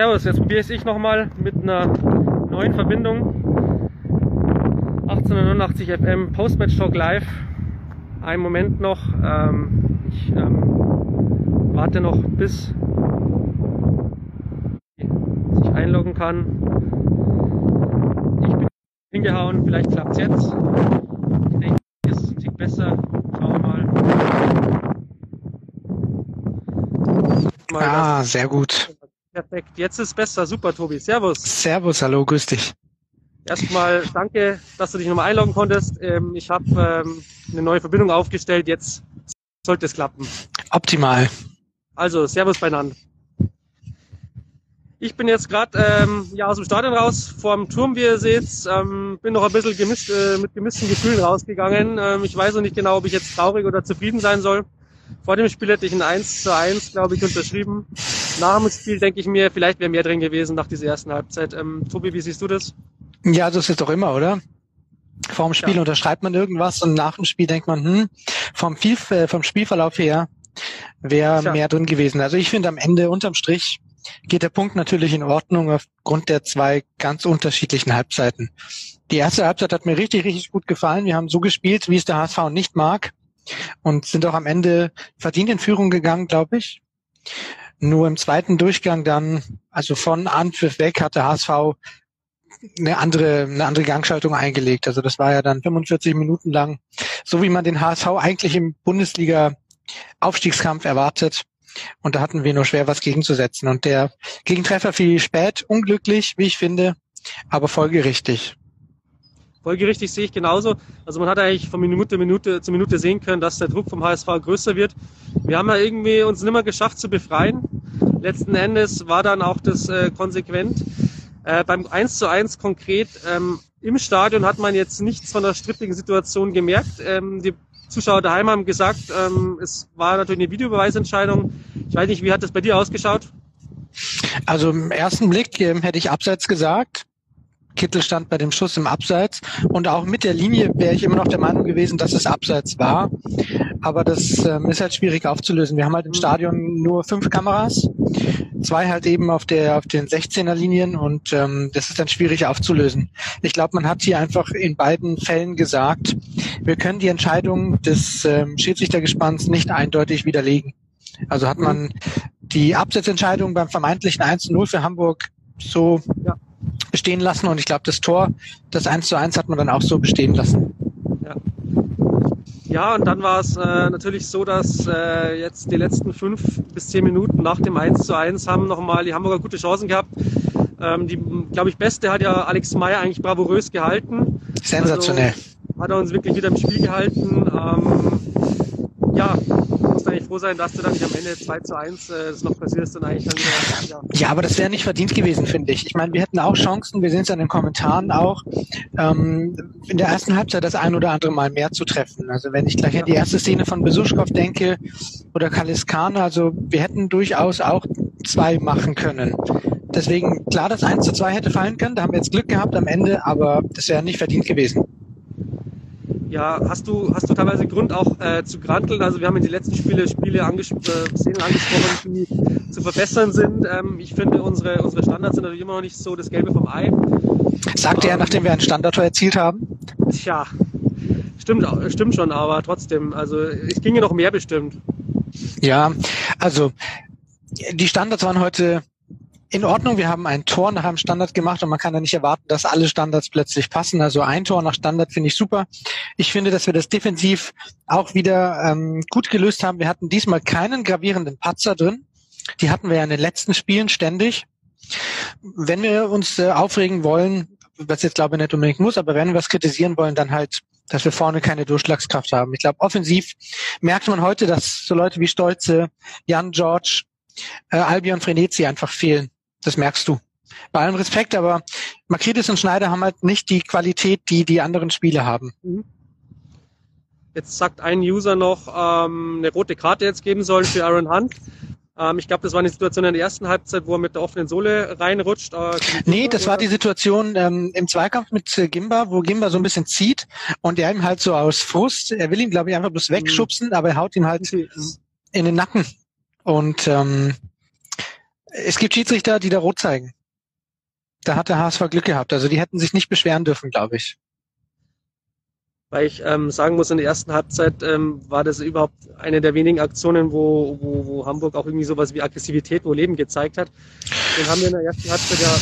servus, jetzt probiere ich nochmal mit einer neuen Verbindung. 1889 FM Postmatch Talk Live. Ein Moment noch. Ähm, ich ähm, warte noch, bis ich einloggen kann. Ich bin hingehauen, vielleicht klappt es jetzt. Ich denke, es ist ein Tick besser. Schauen wir mal. mal ah, sehr gut. Perfekt, jetzt ist besser. Super, Tobi. Servus. Servus, hallo, grüß dich. Erstmal danke, dass du dich nochmal einloggen konntest. Ähm, ich habe ähm, eine neue Verbindung aufgestellt. Jetzt sollte es klappen. Optimal. Also, Servus beieinander. Ich bin jetzt gerade ähm, ja, aus dem Stadion raus, vorm Turm, wie ihr seht. Ähm, bin noch ein bisschen gemischt, äh, mit gemischten Gefühlen rausgegangen. Ähm, ich weiß noch nicht genau, ob ich jetzt traurig oder zufrieden sein soll. Vor dem Spiel hätte ich ein 1 zu 1, glaube ich, unterschrieben. Nach dem Spiel denke ich mir, vielleicht wäre mehr drin gewesen nach dieser ersten Halbzeit. Ähm, Tobi, wie siehst du das? Ja, das ist doch immer, oder? Vor dem Spiel ja. unterschreibt man irgendwas und nach dem Spiel denkt man, hm, vom, viel, äh, vom Spielverlauf her wäre ja. mehr drin gewesen. Also ich finde am Ende unterm Strich geht der Punkt natürlich in Ordnung aufgrund der zwei ganz unterschiedlichen Halbzeiten. Die erste Halbzeit hat mir richtig, richtig gut gefallen. Wir haben so gespielt, wie es der HSV nicht mag und sind auch am Ende verdient in Führung gegangen, glaube ich. Nur im zweiten Durchgang dann, also von Anpfiff weg, hat der HSV eine andere, eine andere Gangschaltung eingelegt. Also das war ja dann 45 Minuten lang, so wie man den HSV eigentlich im Bundesliga Aufstiegskampf erwartet. Und da hatten wir nur schwer was gegenzusetzen. Und der Gegentreffer fiel spät, unglücklich, wie ich finde, aber folgerichtig folgerichtig sehe ich genauso. Also man hat eigentlich von Minute, Minute zu Minute sehen können, dass der Druck vom HSV größer wird. Wir haben ja irgendwie uns nicht mehr geschafft zu befreien. Letzten Endes war dann auch das äh, konsequent. Äh, beim 1 zu 1 konkret ähm, im Stadion hat man jetzt nichts von der strittigen Situation gemerkt. Ähm, die Zuschauer daheim haben gesagt, ähm, es war natürlich eine Videobeweisentscheidung. Ich weiß nicht, wie hat das bei dir ausgeschaut? Also im ersten Blick ähm, hätte ich abseits gesagt. Kittel stand bei dem Schuss im Abseits und auch mit der Linie wäre ich immer noch der Meinung gewesen, dass es Abseits war. Aber das ähm, ist halt schwierig aufzulösen. Wir haben halt im Stadion nur fünf Kameras, zwei halt eben auf der auf den 16er Linien und ähm, das ist dann schwierig aufzulösen. Ich glaube, man hat hier einfach in beiden Fällen gesagt, wir können die Entscheidung des ähm, Schiedsrichtergespanns nicht eindeutig widerlegen. Also hat man die Absetzentscheidung beim vermeintlichen 1-0 für Hamburg so ja bestehen lassen und ich glaube, das Tor, das 1 zu 1 hat man dann auch so bestehen lassen. Ja, ja und dann war es äh, natürlich so, dass äh, jetzt die letzten fünf bis zehn Minuten nach dem 1 zu 1 haben nochmal die Hamburger gute Chancen gehabt. Ähm, die, glaube ich, beste hat ja Alex Meyer eigentlich bravourös gehalten. Sensationell. Also, hat er uns wirklich wieder im Spiel gehalten. Ähm, ja, eigentlich froh sein, dass du dann am Ende 2 zu 1 äh, das noch passiert ist, dann eigentlich dann wieder, ja. ja, aber das wäre nicht verdient gewesen, finde ich. Ich meine, wir hätten auch Chancen, wir sehen es an den Kommentaren auch, ähm, in der ersten Halbzeit das ein oder andere Mal mehr zu treffen. Also wenn ich gleich an die erste Szene von Besuschkow denke oder Kaliskane, also wir hätten durchaus auch zwei machen können. Deswegen, klar, das 1 zu 2 hätte fallen können, da haben wir jetzt Glück gehabt am Ende, aber das wäre nicht verdient gewesen. Ja, hast du, hast du teilweise Grund auch äh, zu granteln? Also wir haben in den letzten Spiele Spiele anges äh, Szenen angesprochen, die zu verbessern sind. Ähm, ich finde, unsere, unsere Standards sind natürlich immer noch nicht so das Gelbe vom Ei. Sagt er, nachdem wir einen Standardtor erzielt haben? Tja, stimmt, stimmt schon, aber trotzdem, also es ginge noch mehr bestimmt. Ja, also die Standards waren heute in Ordnung. Wir haben ein Tor nach einem Standard gemacht und man kann ja nicht erwarten, dass alle Standards plötzlich passen. Also ein Tor nach Standard finde ich super. Ich finde, dass wir das defensiv auch wieder ähm, gut gelöst haben. Wir hatten diesmal keinen gravierenden Patzer drin. Die hatten wir ja in den letzten Spielen ständig. Wenn wir uns äh, aufregen wollen, was jetzt glaube ich nicht unbedingt muss, aber wenn wir was kritisieren wollen, dann halt, dass wir vorne keine Durchschlagskraft haben. Ich glaube, offensiv merkt man heute, dass so Leute wie Stolze, Jan George, äh, Albion Frenetzi einfach fehlen. Das merkst du. Bei allem Respekt, aber Makridis und Schneider haben halt nicht die Qualität, die die anderen Spiele haben. Mhm. Jetzt sagt ein User noch, ähm, eine rote Karte jetzt geben sollen für Aaron Hunt. Ähm, ich glaube, das war eine Situation in der ersten Halbzeit, wo er mit der offenen Sohle reinrutscht. Äh, nee, das war die Situation ähm, im Zweikampf mit äh, Gimba, wo Gimba so ein bisschen zieht und er ihm halt so aus Frust, er will ihn, glaube ich, einfach bloß wegschubsen, mhm. aber er haut ihn halt in den Nacken. Und ähm, Es gibt Schiedsrichter, die da rot zeigen. Da hat der HSV Glück gehabt. Also die hätten sich nicht beschweren dürfen, glaube ich. Weil ich ähm, sagen muss, in der ersten Halbzeit ähm, war das überhaupt eine der wenigen Aktionen, wo, wo, wo Hamburg auch irgendwie sowas wie Aggressivität, wo Leben gezeigt hat. Den haben wir in der ersten Halbzeit ja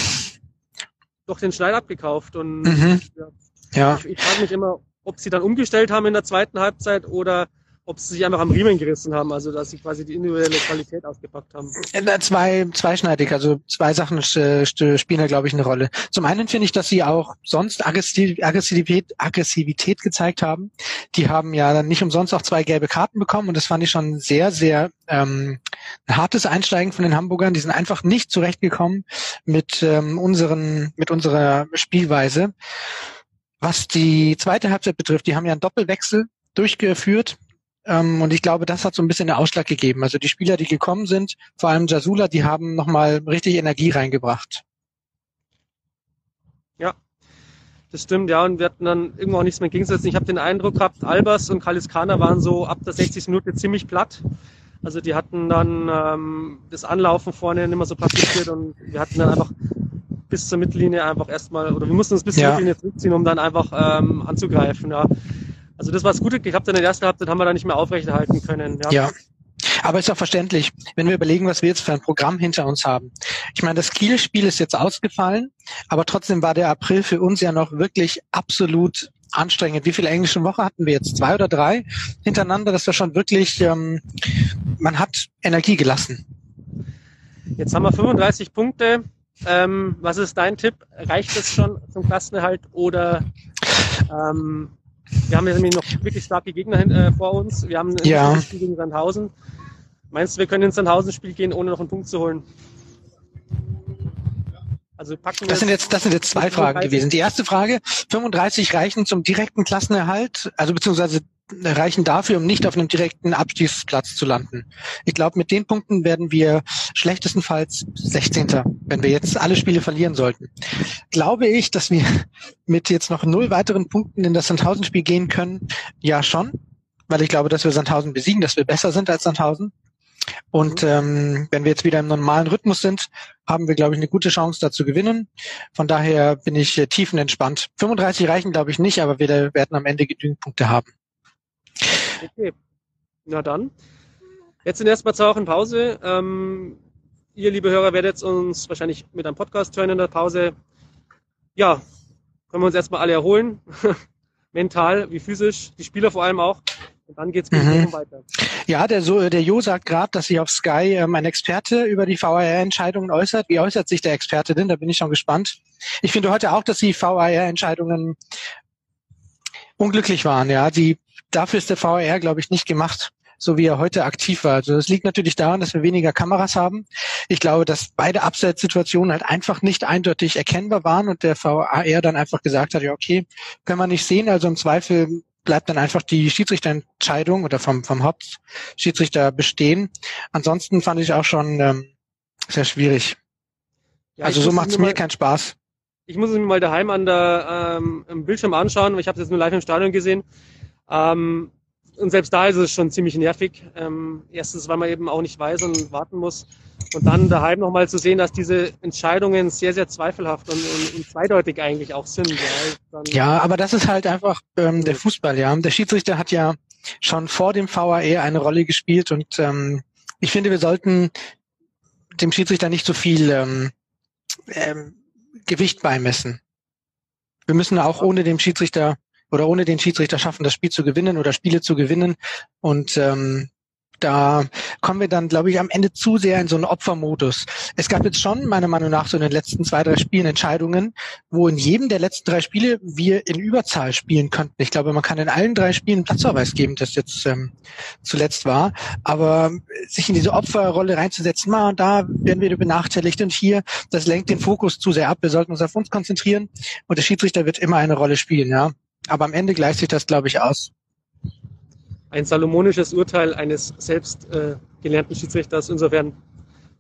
doch den Schneid abgekauft. Und mhm. ja, ja. ich, ich frage mich immer, ob sie dann umgestellt haben in der zweiten Halbzeit oder ob sie sich einfach am Riemen gerissen haben, also dass sie quasi die individuelle Qualität ausgepackt haben. Zwei, zweischneidig, also zwei Sachen äh, spielen da, glaube ich, eine Rolle. Zum einen finde ich, dass sie auch sonst Aggressivität, Aggressivität gezeigt haben. Die haben ja dann nicht umsonst auch zwei gelbe Karten bekommen und das fand ich schon sehr, sehr ähm, ein hartes Einsteigen von den Hamburgern. Die sind einfach nicht zurechtgekommen mit ähm, unseren, mit unserer Spielweise. Was die zweite Halbzeit betrifft, die haben ja einen Doppelwechsel durchgeführt ähm, und ich glaube, das hat so ein bisschen den Ausschlag gegeben. Also die Spieler, die gekommen sind, vor allem Jasula, die haben nochmal richtig Energie reingebracht. Ja, das stimmt, ja. Und wir hatten dann irgendwo auch nichts mehr gegensetzen. Ich habe den Eindruck gehabt, Albers und Kaliskana waren so ab der 60. Minute ziemlich platt. Also die hatten dann ähm, das Anlaufen vorne nicht mehr so praktiziert und wir hatten dann einfach bis zur Mittellinie einfach erstmal, oder wir mussten uns bis zur Mittellinie zurückziehen, um dann einfach ähm, anzugreifen. Ja. Also das, was gut geklappt hat in der ersten Halbzeit, haben wir da nicht mehr aufrechterhalten können. Ja. ja. Aber ist auch verständlich, wenn wir überlegen, was wir jetzt für ein Programm hinter uns haben. Ich meine, das Kiel-Spiel ist jetzt ausgefallen, aber trotzdem war der April für uns ja noch wirklich absolut anstrengend. Wie viele englische Wochen hatten wir jetzt? Zwei oder drei hintereinander? Das war schon wirklich, ähm, man hat Energie gelassen. Jetzt haben wir 35 Punkte. Ähm, was ist dein Tipp? Reicht es schon zum Klassenerhalt oder ähm, wir haben jetzt nämlich noch wirklich starke Gegner äh, vor uns. Wir haben ein ja. Spiel gegen Sandhausen. Meinst du, wir können ins Sandhausen-Spiel gehen, ohne noch einen Punkt zu holen? Also packen wir das sind jetzt das sind jetzt zwei Fragen gewesen. Die erste Frage: 35 reichen zum direkten Klassenerhalt, also beziehungsweise reichen dafür, um nicht auf einem direkten Abstiegsplatz zu landen. Ich glaube, mit den Punkten werden wir schlechtestenfalls 16. wenn wir jetzt alle Spiele verlieren sollten. Glaube ich, dass wir mit jetzt noch null weiteren Punkten in das Sandhausen-Spiel gehen können? Ja, schon. Weil ich glaube, dass wir Sandhausen besiegen, dass wir besser sind als Sandhausen. Und ähm, wenn wir jetzt wieder im normalen Rhythmus sind, haben wir, glaube ich, eine gute Chance, da zu gewinnen. Von daher bin ich äh, tiefenentspannt. 35 reichen, glaube ich, nicht, aber wir werden am Ende genügend Punkte haben. Okay. Na dann. Jetzt sind erstmal zwei Wochen Pause. Ähm, ihr, liebe Hörer, werdet uns wahrscheinlich mit einem Podcast hören in der Pause. Ja, können wir uns erstmal alle erholen. Mental wie physisch. Die Spieler vor allem auch. Und dann geht's mhm. weiter. Ja, der, so, der Jo sagt gerade, dass sich auf Sky ähm, ein Experte über die VAR-Entscheidungen äußert. Wie äußert sich der Experte denn? Da bin ich schon gespannt. Ich finde heute auch, dass die VAR-Entscheidungen unglücklich waren. Ja, die dafür ist der VAR, glaube ich, nicht gemacht, so wie er heute aktiv war. Also das liegt natürlich daran, dass wir weniger Kameras haben. Ich glaube, dass beide Abseitssituationen halt einfach nicht eindeutig erkennbar waren und der VAR dann einfach gesagt hat, ja okay, können wir nicht sehen, also im Zweifel bleibt dann einfach die Schiedsrichterentscheidung oder vom, vom Hauptschiedsrichter bestehen. Ansonsten fand ich auch schon ähm, sehr schwierig. Ja, also so macht es mir keinen Spaß. Ich muss es mir mal daheim an der ähm, im Bildschirm anschauen, weil ich habe es jetzt nur live im Stadion gesehen. Ähm, und selbst da ist es schon ziemlich nervig. Ähm, erstens, weil man eben auch nicht weiß und warten muss. Und dann daheim nochmal zu sehen, dass diese Entscheidungen sehr, sehr zweifelhaft und, und, und zweideutig eigentlich auch sind. Ja, ja, aber das ist halt einfach ähm, der Fußball, ja. Der Schiedsrichter hat ja schon vor dem VAE eine Rolle gespielt und ähm, ich finde, wir sollten dem Schiedsrichter nicht so viel ähm, ähm, Gewicht beimessen. Wir müssen auch ohne dem Schiedsrichter oder ohne den Schiedsrichter schaffen, das Spiel zu gewinnen oder Spiele zu gewinnen. Und ähm, da kommen wir dann, glaube ich, am Ende zu sehr in so einen Opfermodus. Es gab jetzt schon, meiner Meinung nach, so in den letzten zwei, drei Spielen Entscheidungen, wo in jedem der letzten drei Spiele wir in Überzahl spielen könnten. Ich glaube, man kann in allen drei Spielen Platzverweis geben, das jetzt ähm, zuletzt war. Aber sich in diese Opferrolle reinzusetzen, mal da werden wir benachteiligt und hier, das lenkt den Fokus zu sehr ab. Wir sollten uns auf uns konzentrieren und der Schiedsrichter wird immer eine Rolle spielen, ja. Aber am Ende gleicht sich das, glaube ich, aus ein salomonisches Urteil eines selbst äh, gelernten Schiedsrichters. Insofern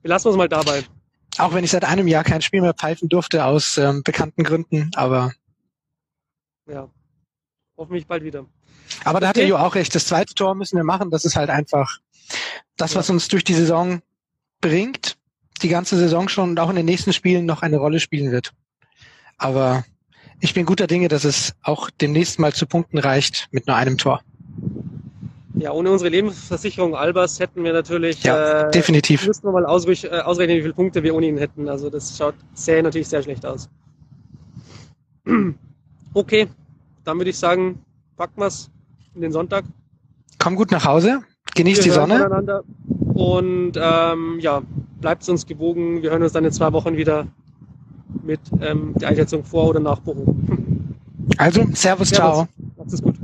belassen wir es mal dabei. Auch wenn ich seit einem Jahr kein Spiel mehr pfeifen durfte aus ähm, bekannten Gründen, aber ja, hoffentlich bald wieder. Aber da hat er Jo auch recht. Das zweite Tor müssen wir machen. Das ist halt einfach das, was uns durch die Saison bringt. die ganze Saison schon und auch in den nächsten Spielen noch eine Rolle spielen wird. Aber ich bin guter Dinge, dass es auch demnächst mal zu Punkten reicht mit nur einem Tor. Ja, ohne unsere Lebensversicherung Albers hätten wir natürlich. Ja, äh, definitiv. Müssten wir mal ausrechnen, äh, ausrechnen, wie viele Punkte wir ohne ihn hätten. Also das schaut sehr natürlich sehr schlecht aus. Okay, dann würde ich sagen, packen wir es in den Sonntag. Komm gut nach Hause, genießt die Sonne. Und ähm, ja, bleibt uns gewogen. Wir hören uns dann in zwei Wochen wieder mit ähm, der Einschätzung vor oder nach Bochum. Also, Servus, Servus. ciao. Macht es gut.